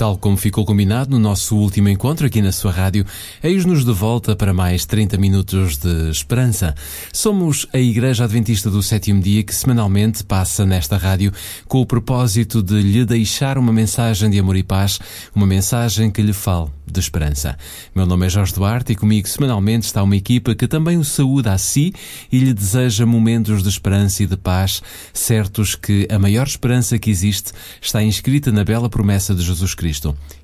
Tal como ficou combinado no nosso último encontro aqui na sua rádio, eis-nos de volta para mais 30 minutos de esperança. Somos a Igreja Adventista do Sétimo Dia que semanalmente passa nesta rádio com o propósito de lhe deixar uma mensagem de amor e paz, uma mensagem que lhe fale de esperança. Meu nome é Jorge Duarte e comigo semanalmente está uma equipa que também o saúda a si e lhe deseja momentos de esperança e de paz, certos que a maior esperança que existe está inscrita na bela promessa de Jesus Cristo.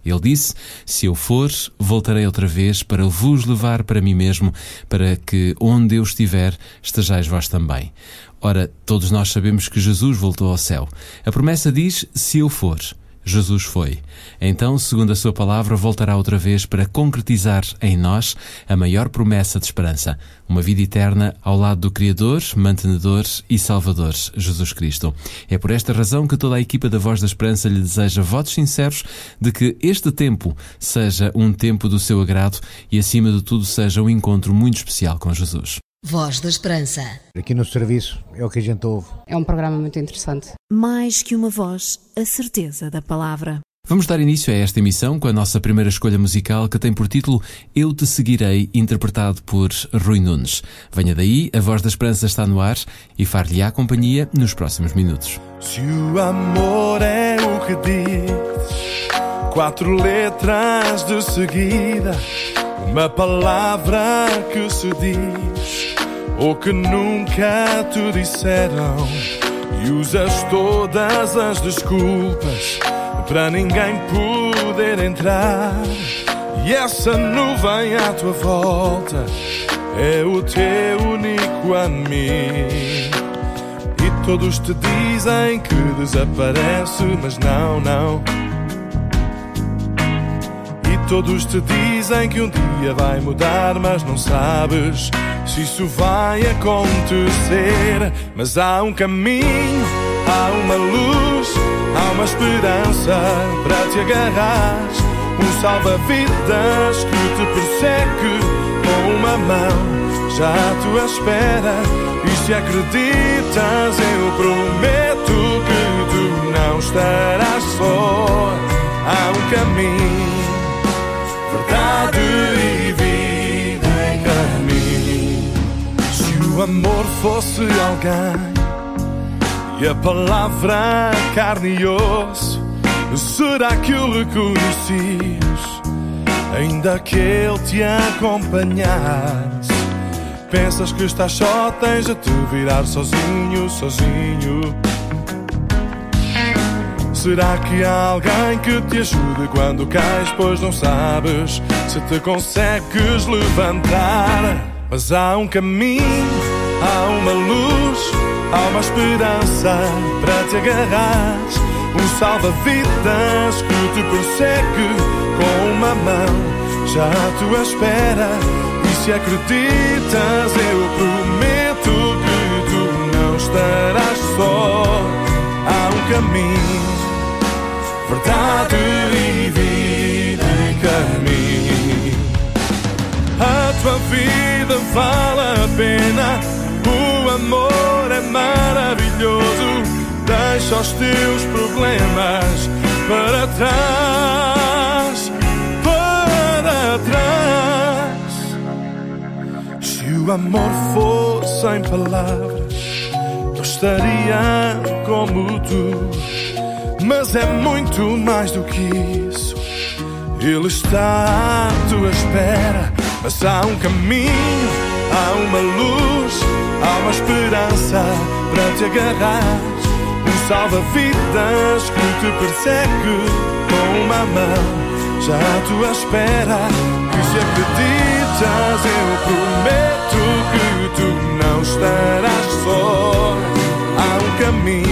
Ele disse: Se eu for, voltarei outra vez para vos levar para mim mesmo, para que onde eu estiver, estejais vós também. Ora, todos nós sabemos que Jesus voltou ao céu. A promessa diz: Se eu for. Jesus foi. Então, segundo a sua palavra, voltará outra vez para concretizar em nós a maior promessa de esperança, uma vida eterna ao lado do Criador, mantenedor e Salvador, Jesus Cristo. É por esta razão que toda a equipa da Voz da Esperança lhe deseja votos sinceros de que este tempo seja um tempo do seu agrado e, acima de tudo, seja um encontro muito especial com Jesus. Voz da Esperança. Aqui no serviço é o que a gente ouve. É um programa muito interessante. Mais que uma voz, a certeza da palavra. Vamos dar início a esta emissão com a nossa primeira escolha musical que tem por título Eu Te Seguirei, interpretado por Rui Nunes. Venha daí, a voz da esperança está no ar e far-lhe a companhia nos próximos minutos. Se o amor é o que diz, quatro letras de seguida, uma palavra que se diz, ou que nunca te disseram, e usas todas as desculpas para ninguém poder entrar. E essa nuvem à tua volta é o teu único amigo. E todos te dizem que desaparece, mas não, não. E todos te dizem que um dia vai mudar, mas não sabes se isso vai acontecer. Mas há um caminho, há uma luz, há uma esperança para te agarrar. Um salva-vidas que te persegue com uma mão já à tua espera. E se acreditas, eu prometo que tu não estarás só. Fosse alguém e a palavra carne e osso, será que o reconhecias? Ainda que ele te acompanhasse, pensas que estás só, tens a te virar sozinho, sozinho. Será que há alguém que te ajude quando cais, pois não sabes se te consegues levantar? Mas há um caminho, há uma luz, há uma esperança para te agarrar. Um salva-vidas que te persegue com uma mão já à tua espera. E se acreditas, eu prometo que tu não estarás só. Há um caminho, verdade e vida em caminho. A tua vida vale a pena, amor é maravilhoso. Deixa os teus problemas para trás, para trás. Se o amor fosse sem palavras, eu estaria como tu. Mas é muito mais do que isso. Ele está à tua espera, mas há um caminho, há uma luz, há uma esperança para te agarrar. Um salva-vidas que te persegue com uma mão já à tua espera. E se acreditas, eu prometo que tu não estarás só. Há um caminho,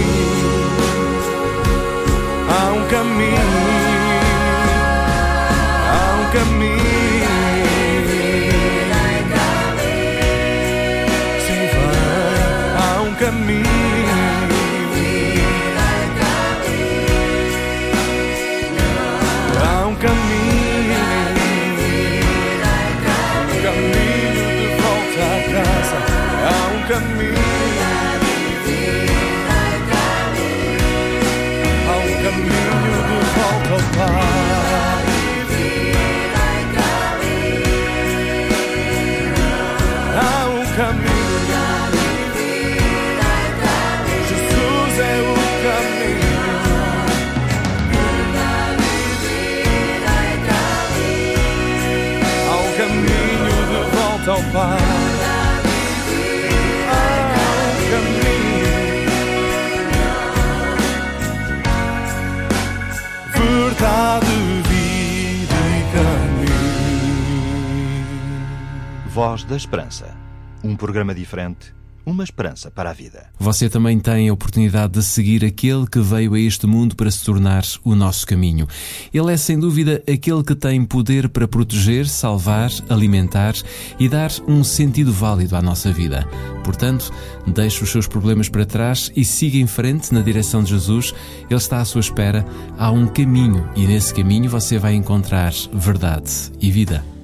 Voz da Esperança. Um programa diferente, uma esperança para a vida. Você também tem a oportunidade de seguir aquele que veio a este mundo para se tornar o nosso caminho. Ele é sem dúvida aquele que tem poder para proteger, salvar, alimentar e dar um sentido válido à nossa vida. Portanto, deixe os seus problemas para trás e siga em frente na direção de Jesus. Ele está à sua espera. Há um caminho e nesse caminho você vai encontrar verdade e vida.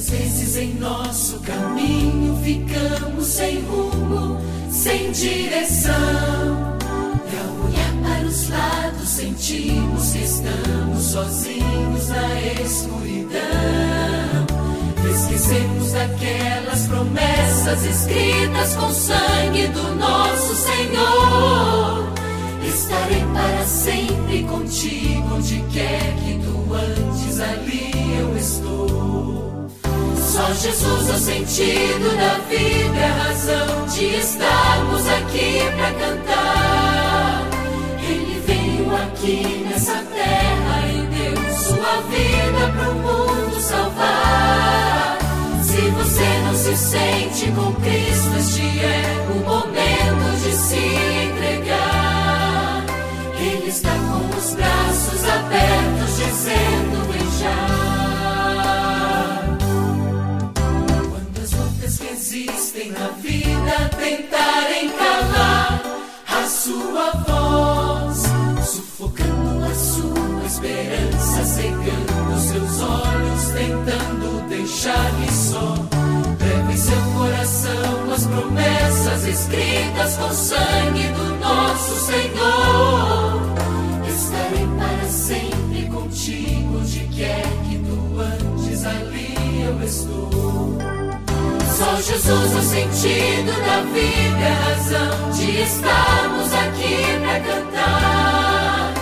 Às vezes em nosso caminho ficamos sem rumo, sem direção. E ao olhar para os lados sentimos que estamos sozinhos na escuridão. Esquecemos daquelas promessas escritas com sangue do nosso Senhor. Estarei para sempre contigo, onde quer que tu andes, ali eu estou. Só Jesus é o sentido da vida, é a razão de estarmos aqui para cantar. Ele veio aqui nessa terra e deu sua vida para o mundo salvar. Se você não se sente com Cristo, este é o momento de se entregar. Ele está com os braços abertos, dizendo: Vem já. Na vida tentarem calar a sua voz, sufocando a sua esperança, cegando seus olhos, tentando deixar-lhe só. Leve em seu coração as promessas escritas com sangue do nosso Senhor. Estarei para sempre contigo, onde quer que tu andes, ali eu estou. Só Jesus o sentido da vida, a razão de estarmos aqui para cantar.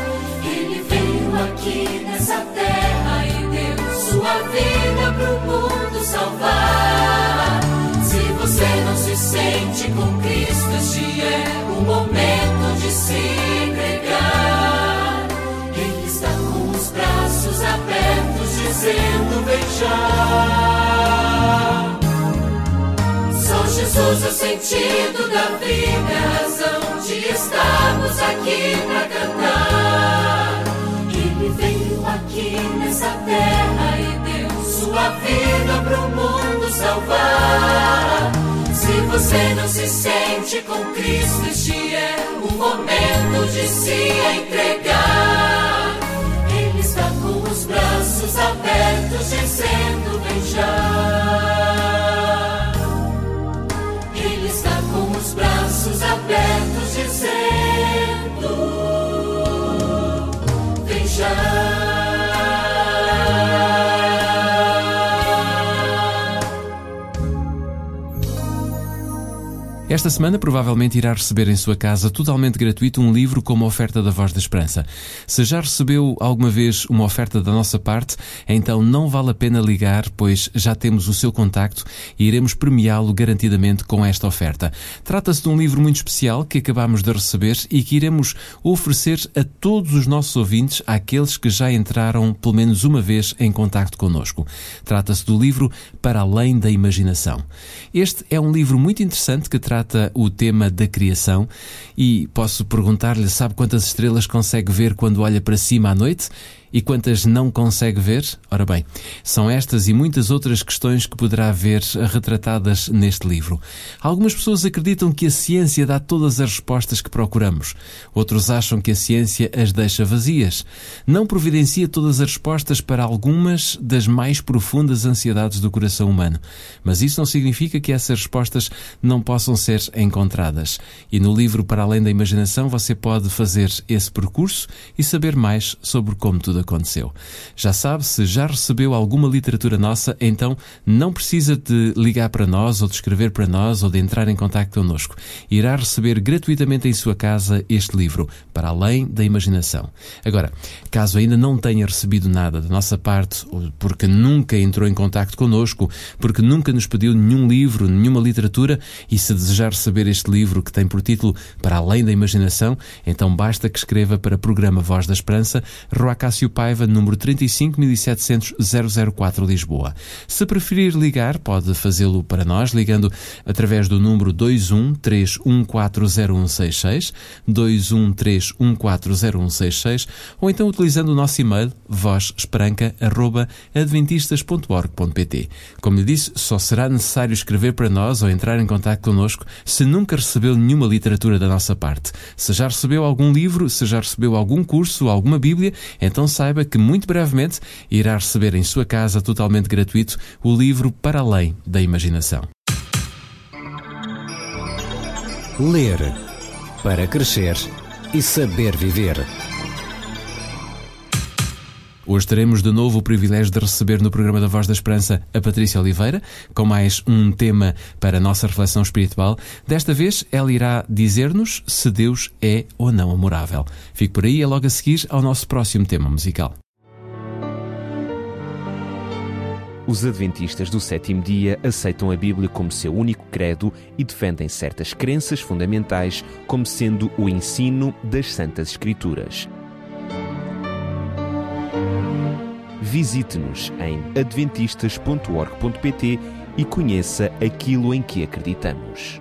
Ele veio aqui nessa terra e deu sua vida pro mundo salvar. Se você não se sente com Cristo, este é o momento de se entregar. Ele está com os braços abertos, dizendo: já. Jesus é o sentido da vida, a razão de estarmos aqui para cantar. Ele veio aqui nessa terra e deu sua vida para o mundo salvar. Se você não se sente com Cristo, este é o momento de se entregar. Ele está com os braços abertos, dizendo: Vem já. Esta semana provavelmente irá receber em sua casa totalmente gratuito um livro como oferta da Voz da Esperança. Se já recebeu alguma vez uma oferta da nossa parte, então não vale a pena ligar, pois já temos o seu contacto e iremos premiá-lo garantidamente com esta oferta. Trata-se de um livro muito especial que acabamos de receber e que iremos oferecer a todos os nossos ouvintes, àqueles que já entraram pelo menos uma vez em contacto conosco. Trata-se do livro Para Além da Imaginação. Este é um livro muito interessante que traz trata o tema da criação e posso perguntar-lhe: sabe quantas estrelas consegue ver quando olha para cima à noite? E quantas não consegue ver? Ora bem, são estas e muitas outras questões que poderá ver retratadas neste livro. Algumas pessoas acreditam que a ciência dá todas as respostas que procuramos. Outros acham que a ciência as deixa vazias. Não providencia todas as respostas para algumas das mais profundas ansiedades do coração humano. Mas isso não significa que essas respostas não possam ser encontradas. E no livro Para Além da Imaginação você pode fazer esse percurso e saber mais sobre como tudo aconteceu. Já sabe, se já recebeu alguma literatura nossa, então não precisa de ligar para nós ou de escrever para nós ou de entrar em contato connosco. Irá receber gratuitamente em sua casa este livro, Para Além da Imaginação. Agora, caso ainda não tenha recebido nada da nossa parte, porque nunca entrou em contato connosco, porque nunca nos pediu nenhum livro, nenhuma literatura, e se desejar receber este livro que tem por título Para Além da Imaginação, então basta que escreva para o programa Voz da Esperança, Rua Cássio Paiva, número 35700 004 Lisboa. Se preferir ligar, pode fazê-lo para nós ligando através do número 213140166, 213140166, ou então utilizando o nosso e-mail vozesperanca@adventistas.org.pt. Como lhe disse, só será necessário escrever para nós ou entrar em contato connosco se nunca recebeu nenhuma literatura da nossa parte. Se já recebeu algum livro, se já recebeu algum curso, alguma Bíblia, então saiba que muito brevemente irá receber em sua casa totalmente gratuito o livro Para Além da Imaginação. Ler para crescer e saber viver. Hoje teremos de novo o privilégio de receber no programa da Voz da Esperança a Patrícia Oliveira, com mais um tema para a nossa reflexão espiritual. Desta vez, ela irá dizer-nos se Deus é ou não amorável. Fique por aí, é logo a seguir ao nosso próximo tema musical. Os adventistas do sétimo dia aceitam a Bíblia como seu único credo e defendem certas crenças fundamentais como sendo o ensino das Santas Escrituras. Visite-nos em adventistas.org.pt e conheça aquilo em que acreditamos.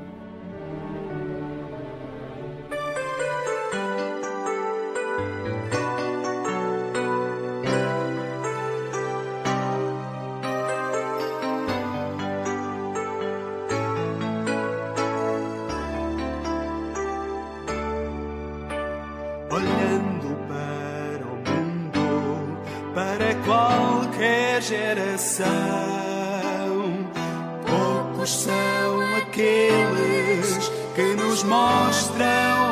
olhando para qualquer geração. Poucos são aqueles que nos mostram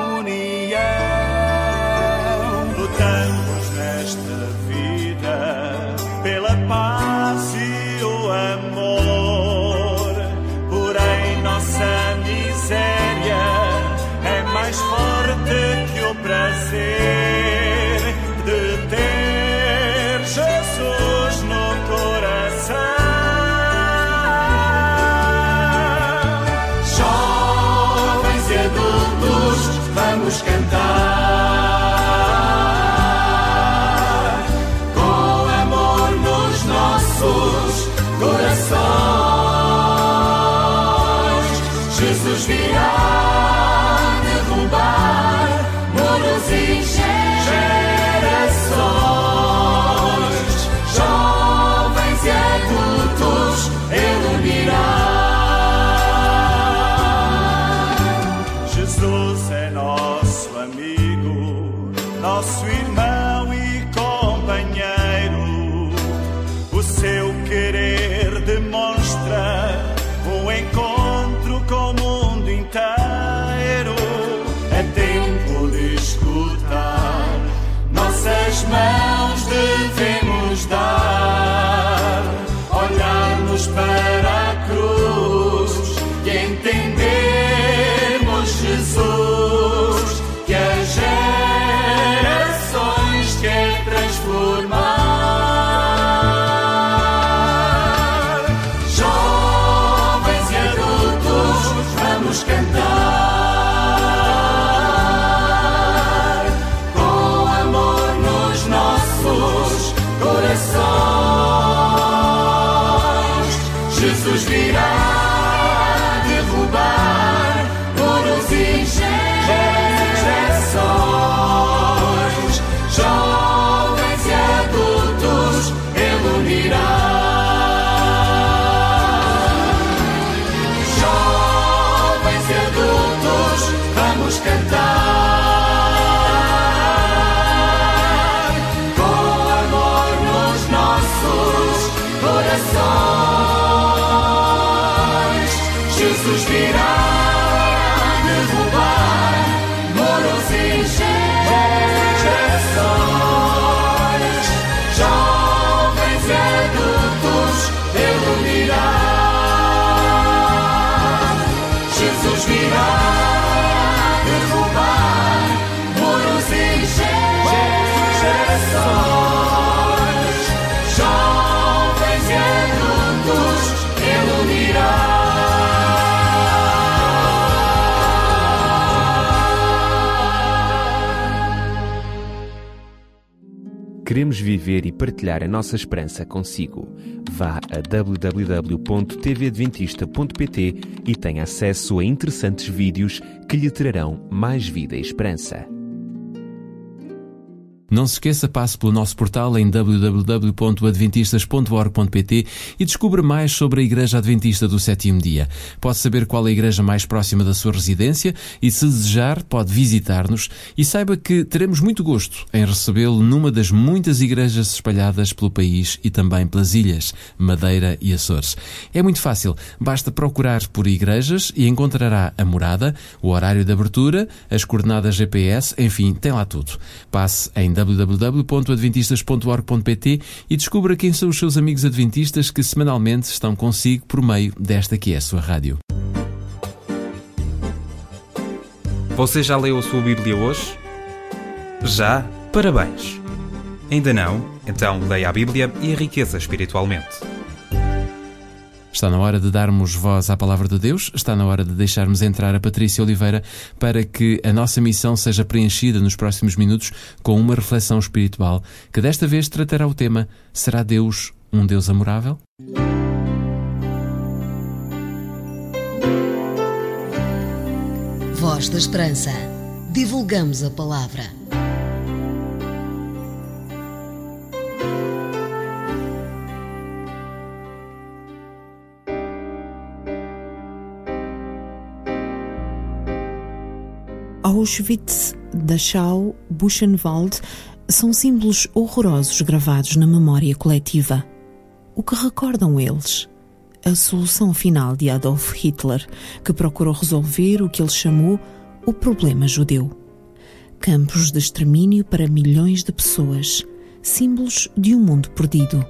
Jesus virá Queremos viver e partilhar a nossa esperança consigo. Vá a www.tvadventista.pt e tenha acesso a interessantes vídeos que lhe trarão mais vida e esperança. Não se esqueça, passe pelo nosso portal em www.adventistas.org.pt e descubra mais sobre a Igreja Adventista do Sétimo Dia. Pode saber qual é a igreja mais próxima da sua residência e, se desejar, pode visitar-nos e saiba que teremos muito gosto em recebê-lo numa das muitas igrejas espalhadas pelo país e também pelas ilhas, Madeira e Açores. É muito fácil, basta procurar por igrejas e encontrará a morada, o horário de abertura, as coordenadas GPS, enfim, tem lá tudo. Passe em www.adventistas.org.pt e descubra quem são os seus amigos adventistas que semanalmente estão consigo por meio desta que é a sua rádio. Você já leu a sua Bíblia hoje? Já? Parabéns! Ainda não? Então leia a Bíblia e enriqueça espiritualmente. Está na hora de darmos voz à palavra de Deus, está na hora de deixarmos entrar a Patrícia Oliveira para que a nossa missão seja preenchida nos próximos minutos com uma reflexão espiritual que desta vez tratará o tema: Será Deus um Deus amorável? Voz da Esperança. Divulgamos a palavra. Auschwitz, Dachau, Buchenwald são símbolos horrorosos gravados na memória coletiva. O que recordam eles? A solução final de Adolf Hitler, que procurou resolver o que ele chamou o problema judeu. Campos de extermínio para milhões de pessoas, símbolos de um mundo perdido.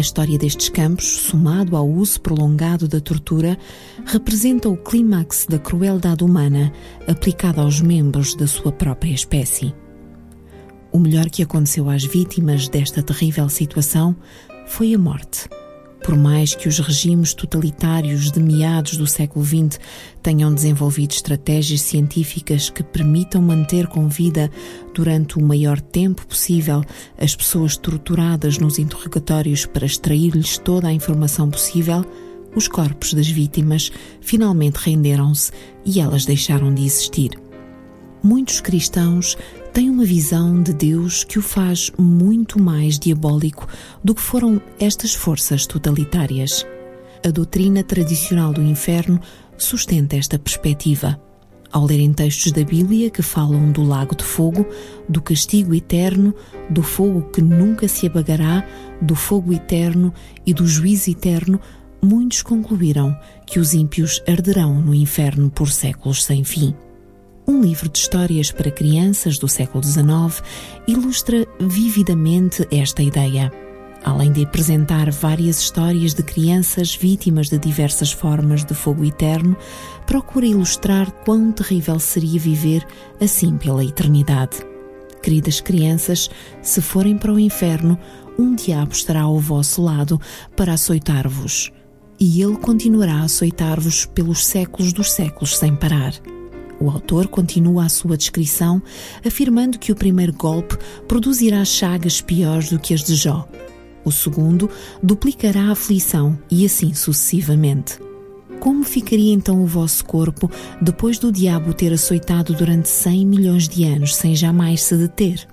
A história destes campos, somado ao uso prolongado da tortura, representa o clímax da crueldade humana aplicada aos membros da sua própria espécie. O melhor que aconteceu às vítimas desta terrível situação foi a morte. Por mais que os regimes totalitários de meados do século XX tenham desenvolvido estratégias científicas que permitam manter com vida durante o maior tempo possível as pessoas torturadas nos interrogatórios para extrair-lhes toda a informação possível, os corpos das vítimas finalmente renderam-se e elas deixaram de existir. Muitos cristãos têm uma visão de Deus que o faz muito mais diabólico do que foram estas forças totalitárias. A doutrina tradicional do inferno sustenta esta perspectiva. Ao lerem textos da Bíblia que falam do lago de fogo, do castigo eterno, do fogo que nunca se apagará, do fogo eterno e do juízo eterno, muitos concluíram que os ímpios arderão no inferno por séculos sem fim. Um livro de histórias para crianças do século XIX ilustra vividamente esta ideia. Além de apresentar várias histórias de crianças vítimas de diversas formas de fogo eterno, procura ilustrar quão terrível seria viver assim pela eternidade. Queridas crianças, se forem para o inferno, um diabo estará ao vosso lado para açoitar-vos. E ele continuará a açoitar-vos pelos séculos dos séculos sem parar. O autor continua a sua descrição, afirmando que o primeiro golpe produzirá chagas piores do que as de Jó. O segundo duplicará a aflição e assim sucessivamente. Como ficaria então o vosso corpo depois do diabo ter açoitado durante 100 milhões de anos sem jamais se deter?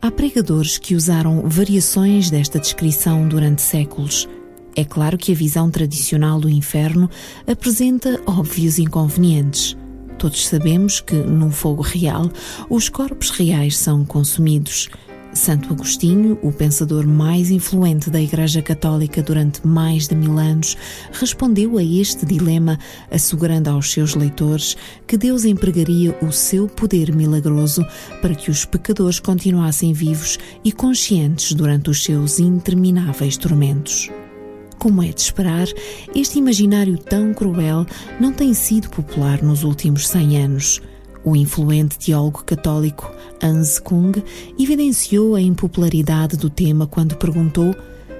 Há pregadores que usaram variações desta descrição durante séculos. É claro que a visão tradicional do inferno apresenta óbvios inconvenientes. Todos sabemos que, num fogo real, os corpos reais são consumidos. Santo Agostinho, o pensador mais influente da Igreja Católica durante mais de mil anos, respondeu a este dilema, assegurando aos seus leitores que Deus empregaria o seu poder milagroso para que os pecadores continuassem vivos e conscientes durante os seus intermináveis tormentos. Como é de esperar, este imaginário tão cruel não tem sido popular nos últimos 100 anos. O influente teólogo católico Hans Kung evidenciou a impopularidade do tema quando perguntou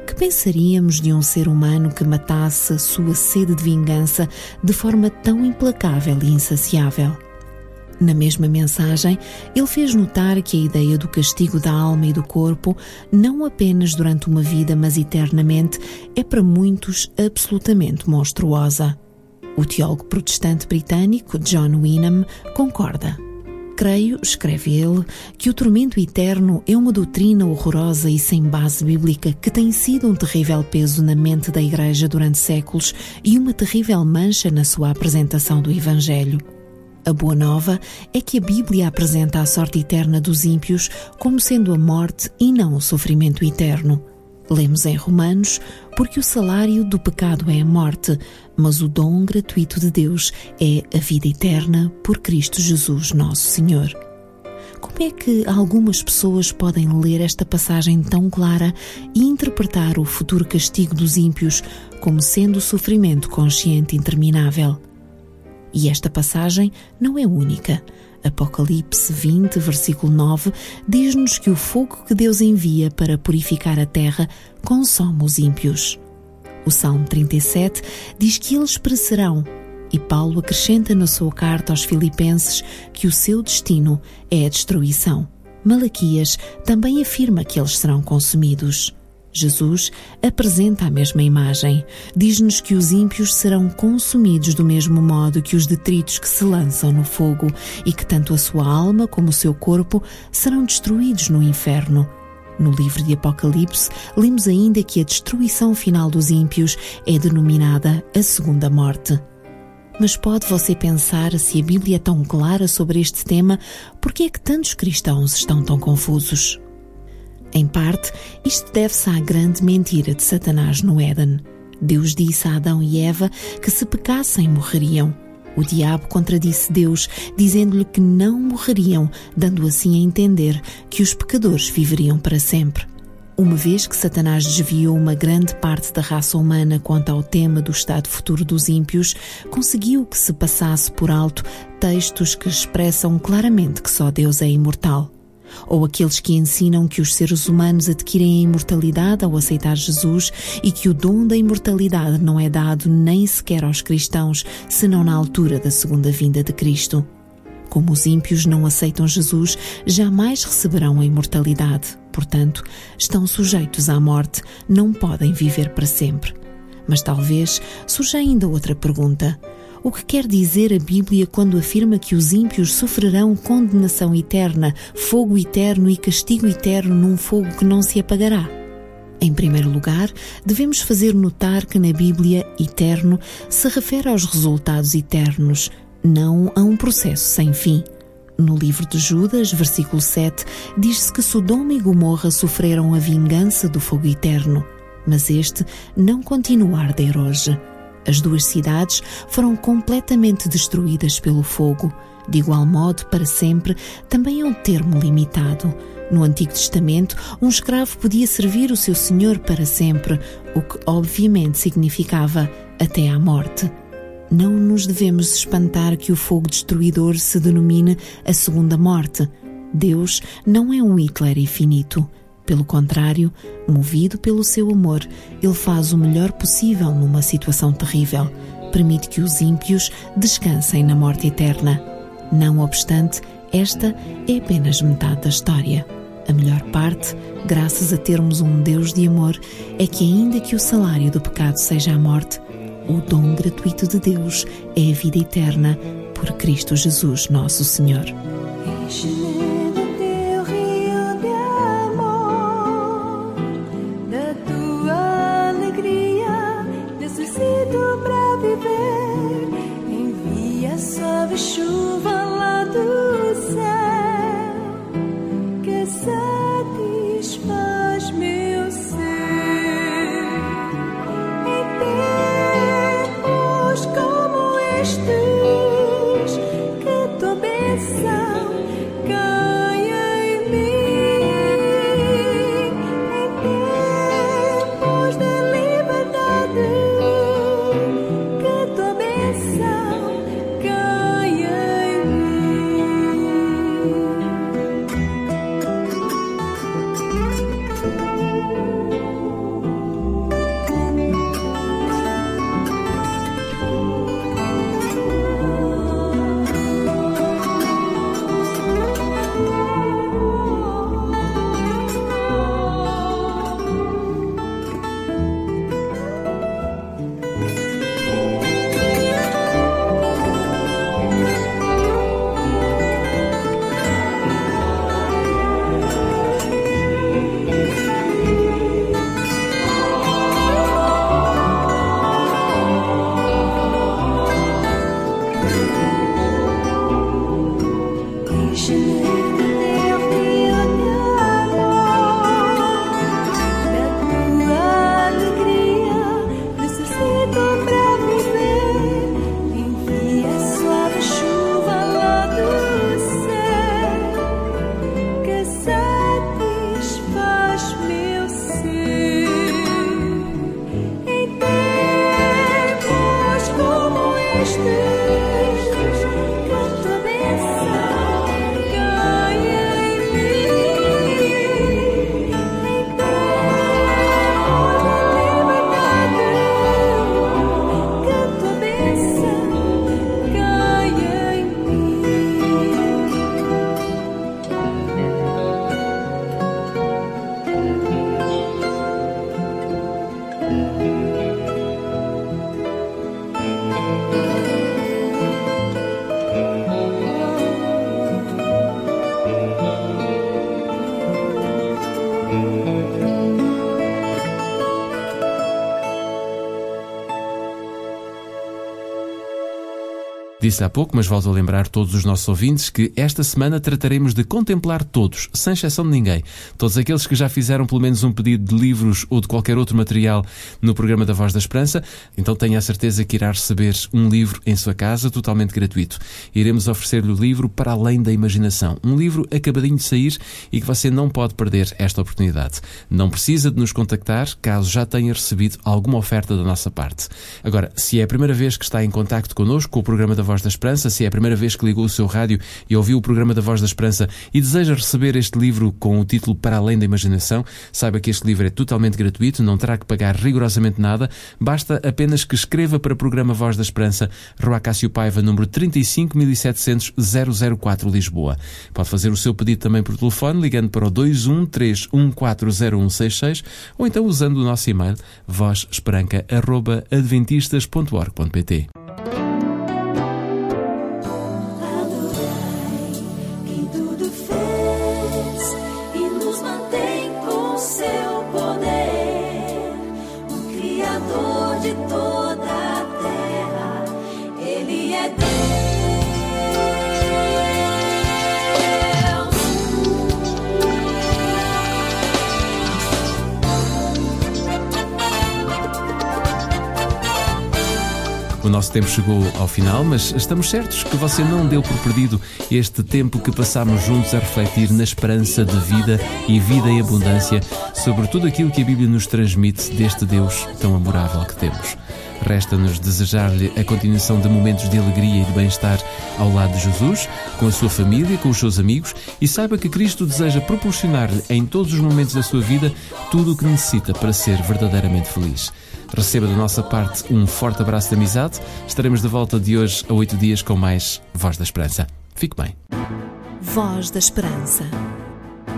que pensaríamos de um ser humano que matasse a sua sede de vingança de forma tão implacável e insaciável. Na mesma mensagem, ele fez notar que a ideia do castigo da alma e do corpo, não apenas durante uma vida, mas eternamente, é para muitos absolutamente monstruosa. O teólogo protestante britânico John Wynnam concorda. Creio, escreve ele, que o tormento eterno é uma doutrina horrorosa e sem base bíblica que tem sido um terrível peso na mente da Igreja durante séculos e uma terrível mancha na sua apresentação do Evangelho. A boa nova é que a Bíblia apresenta a sorte eterna dos ímpios como sendo a morte e não o sofrimento eterno. Lemos em Romanos: Porque o salário do pecado é a morte, mas o dom gratuito de Deus é a vida eterna por Cristo Jesus, nosso Senhor. Como é que algumas pessoas podem ler esta passagem tão clara e interpretar o futuro castigo dos ímpios como sendo o sofrimento consciente interminável? E esta passagem não é única. Apocalipse 20, versículo 9, diz-nos que o fogo que Deus envia para purificar a terra consome os ímpios. O Salmo 37 diz que eles perecerão, e Paulo acrescenta na sua carta aos Filipenses que o seu destino é a destruição. Malaquias também afirma que eles serão consumidos. Jesus apresenta a mesma imagem. Diz-nos que os ímpios serão consumidos do mesmo modo que os detritos que se lançam no fogo e que tanto a sua alma como o seu corpo serão destruídos no inferno. No livro de Apocalipse, lemos ainda que a destruição final dos ímpios é denominada a segunda morte. Mas pode você pensar, se a Bíblia é tão clara sobre este tema, por que é que tantos cristãos estão tão confusos? Em parte, isto deve-se à grande mentira de Satanás no Éden. Deus disse a Adão e Eva que se pecassem morreriam. O diabo contradisse Deus, dizendo-lhe que não morreriam, dando assim a entender que os pecadores viveriam para sempre. Uma vez que Satanás desviou uma grande parte da raça humana quanto ao tema do estado futuro dos ímpios, conseguiu que se passasse por alto textos que expressam claramente que só Deus é imortal ou aqueles que ensinam que os seres humanos adquirem a imortalidade ao aceitar Jesus e que o dom da imortalidade não é dado nem sequer aos cristãos, senão na altura da segunda vinda de Cristo. Como os ímpios não aceitam Jesus, jamais receberão a imortalidade. Portanto, estão sujeitos à morte, não podem viver para sempre. Mas talvez surja ainda outra pergunta o que quer dizer a Bíblia quando afirma que os ímpios sofrerão condenação eterna, fogo eterno e castigo eterno num fogo que não se apagará? Em primeiro lugar, devemos fazer notar que na Bíblia, eterno se refere aos resultados eternos, não a um processo sem fim. No livro de Judas, versículo 7, diz-se que Sodoma e Gomorra sofreram a vingança do fogo eterno, mas este não continua a arder hoje. As duas cidades foram completamente destruídas pelo fogo. De igual modo, para sempre, também é um termo limitado. No Antigo Testamento, um escravo podia servir o seu senhor para sempre, o que obviamente significava até à morte. Não nos devemos espantar que o fogo destruidor se denomine a segunda morte. Deus não é um Hitler infinito. Pelo contrário, movido pelo seu amor, ele faz o melhor possível numa situação terrível. Permite que os ímpios descansem na morte eterna. Não obstante, esta é apenas metade da história. A melhor parte, graças a termos um Deus de amor, é que, ainda que o salário do pecado seja a morte, o dom gratuito de Deus é a vida eterna por Cristo Jesus, nosso Senhor. 树 Disse há pouco, mas volto a lembrar todos os nossos ouvintes que esta semana trataremos de contemplar todos, sem exceção de ninguém. Todos aqueles que já fizeram pelo menos um pedido de livros ou de qualquer outro material no programa da Voz da Esperança, então tenha a certeza que irá receber um livro em sua casa, totalmente gratuito. Iremos oferecer-lhe o livro Para Além da Imaginação. Um livro acabadinho de sair e que você não pode perder esta oportunidade. Não precisa de nos contactar caso já tenha recebido alguma oferta da nossa parte. Agora, se é a primeira vez que está em contacto connosco com o programa da Voz Voz da Esperança, se é a primeira vez que ligou o seu rádio e ouviu o programa da Voz da Esperança e deseja receber este livro com o título Para Além da Imaginação, saiba que este livro é totalmente gratuito, não terá que pagar rigorosamente nada, basta apenas que escreva para o programa Voz da Esperança, Rua Cássio Paiva, número 35700 004 Lisboa. Pode fazer o seu pedido também por telefone, ligando para o 213140166 ou então usando o nosso e-mail vozesperanca.adventistas.org.pt. nosso tempo chegou ao final, mas estamos certos que você não deu por perdido este tempo que passamos juntos a refletir na esperança de vida e vida em abundância sobre tudo aquilo que a Bíblia nos transmite deste Deus tão amorável que temos. Resta-nos desejar-lhe a continuação de momentos de alegria e de bem-estar ao lado de Jesus, com a sua família, com os seus amigos e saiba que Cristo deseja proporcionar-lhe em todos os momentos da sua vida tudo o que necessita para ser verdadeiramente feliz. Receba da nossa parte um forte abraço de amizade. Estaremos de volta de hoje a oito dias com mais Voz da Esperança. Fique bem. Voz da Esperança.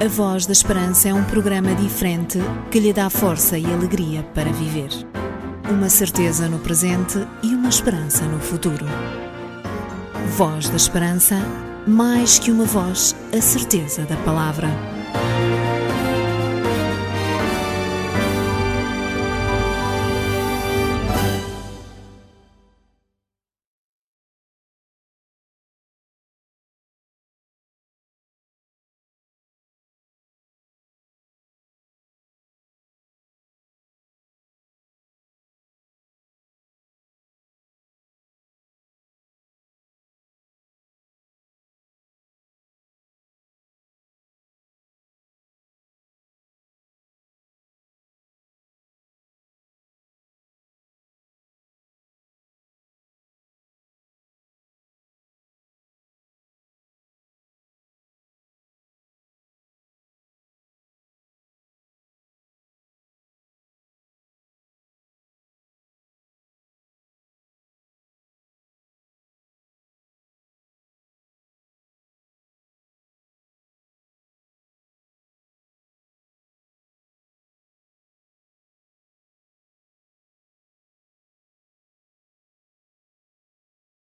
A Voz da Esperança é um programa diferente que lhe dá força e alegria para viver. Uma certeza no presente e uma esperança no futuro. Voz da Esperança, mais que uma voz, a certeza da palavra.